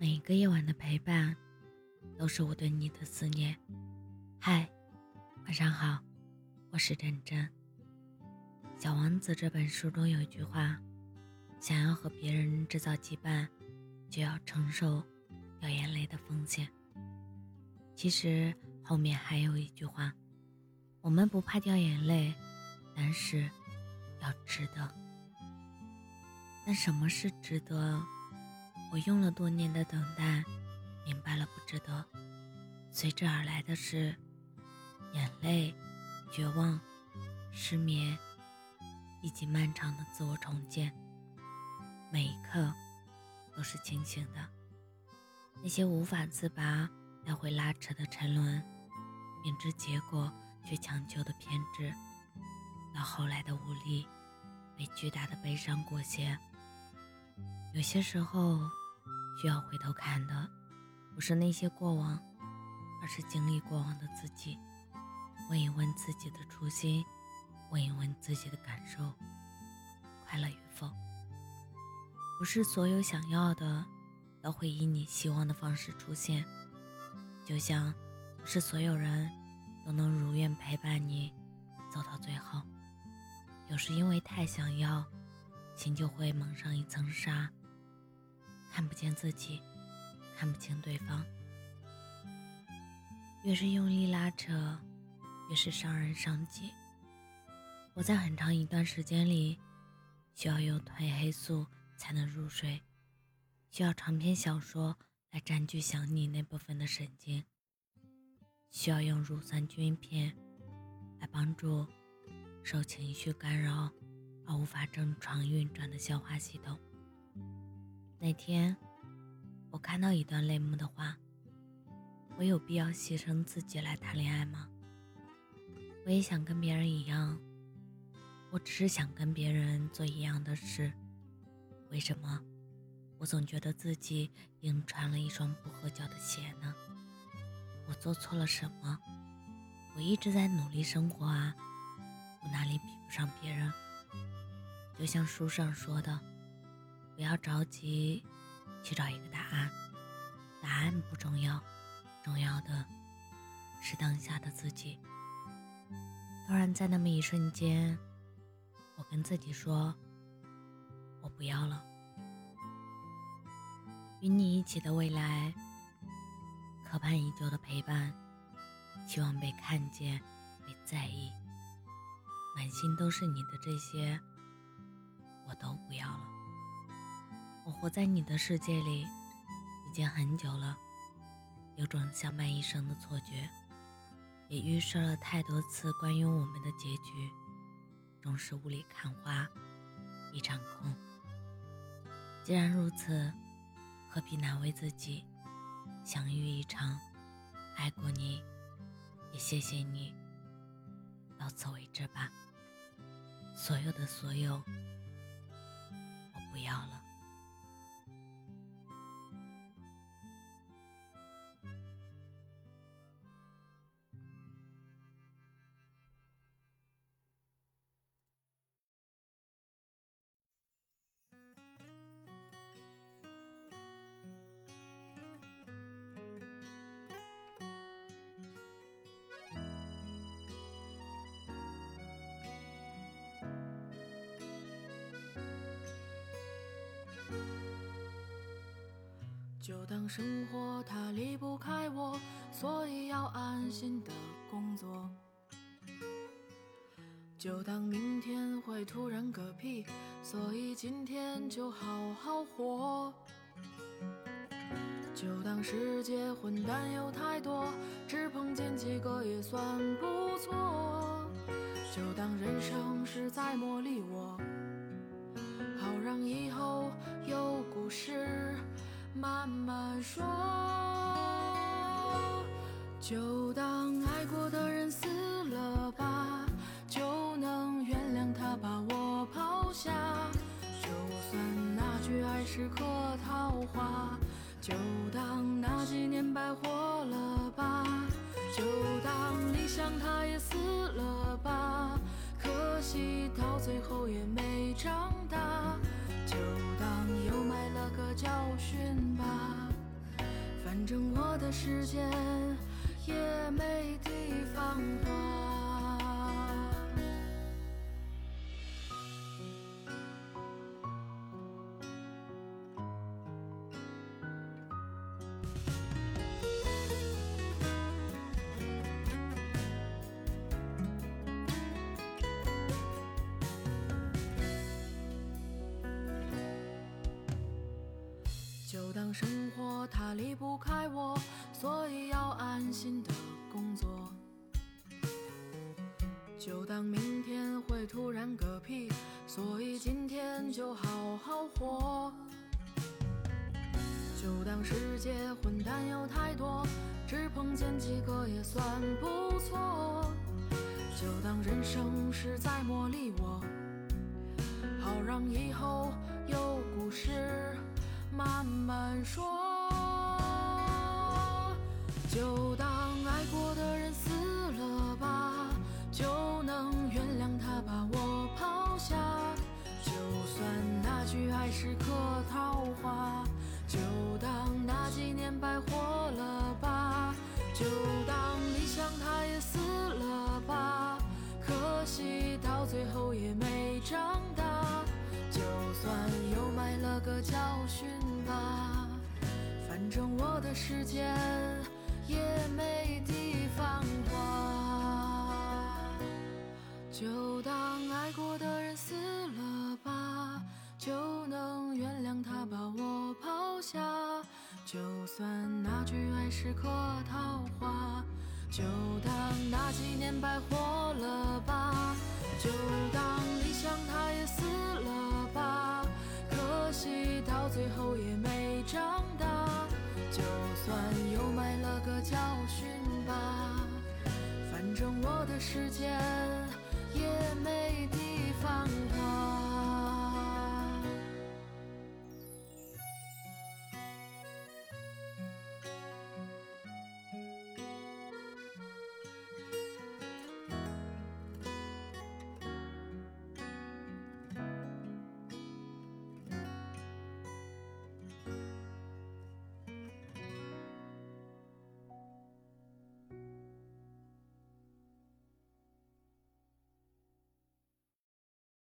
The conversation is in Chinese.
每一个夜晚的陪伴，都是我对你的思念。嗨，晚上好，我是真真。《小王子》这本书中有一句话：想要和别人制造羁绊，就要承受掉眼泪的风险。其实后面还有一句话：我们不怕掉眼泪，但是要值得。但什么是值得？我用了多年的等待，明白了不值得。随之而来的是眼泪、绝望、失眠，以及漫长的自我重建。每一刻都是清醒的。那些无法自拔、来回拉扯的沉沦，明知结果却强求的偏执，到后来的无力，被巨大的悲伤裹挟。有些时候，需要回头看的，不是那些过往，而是经历过往的自己。问一问自己的初心，问一问自己的感受，快乐与否。不是所有想要的，都会以你希望的方式出现。就像，不是所有人都能如愿陪伴你走到最后。有时因为太想要，心就会蒙上一层纱。看不见自己，看不清对方。越是用力拉扯，越是伤人伤己。我在很长一段时间里，需要用褪黑素才能入睡，需要长篇小说来占据想你那部分的神经，需要用乳酸菌片来帮助受情绪干扰而无法正常运转的消化系统。那天，我看到一段泪目的话：“我有必要牺牲自己来谈恋爱吗？”我也想跟别人一样，我只是想跟别人做一样的事。为什么我总觉得自己硬穿了一双不合脚的鞋呢？我做错了什么？我一直在努力生活啊，我哪里比不上别人？就像书上说的。不要着急去找一个答案，答案不重要，重要的是当下的自己。突然在那么一瞬间，我跟自己说：“我不要了。”与你一起的未来，渴盼已久的陪伴，希望被看见、被在意，满心都是你的这些，我都不要了。我活在你的世界里已经很久了，有种相伴一生的错觉，也预设了太多次关于我们的结局，终是雾里看花，一场空。既然如此，何必难为自己？相遇一场，爱过你，也谢谢你，到此为止吧。所有的所有，我不要了。就当生活它离不开我，所以要安心的工作。就当明天会突然嗝屁，所以今天就好好活。就当世界混蛋有太多，只碰见几个也算不错。就当人生是在磨砺我，让以后有故事。慢慢说，就当爱过的人死了吧，就能原谅他把我抛下。就算那句爱是客套话，就当那几年白活了吧。就当理想它也死了吧，可惜到最后也没长大。就当又买了个教训吧。反正我的时间也没地方花。就当生活它离不开我，所以要安心的工作。就当明天会突然嗝屁，所以今天就好好活。就当世界混蛋有太多，只碰见几个也算不错。就当人生是在磨砺我，好让以后有故事。传说，就当爱过的人死了吧，就能原谅他把我抛下。就算那句爱是客套话，就当那几年白活了吧，就当理想他也死了吧，可惜到最后也没长大。就算又埋了个教训吧，反正我的时间也没地方花。就当爱过的人死了吧，就能原谅他把我抛下。就算那句爱是客套话，就当那几年白活了吧，就当理想它也死了吧，可惜到最后。算又买了个教训吧。反正我的时间也没地方花。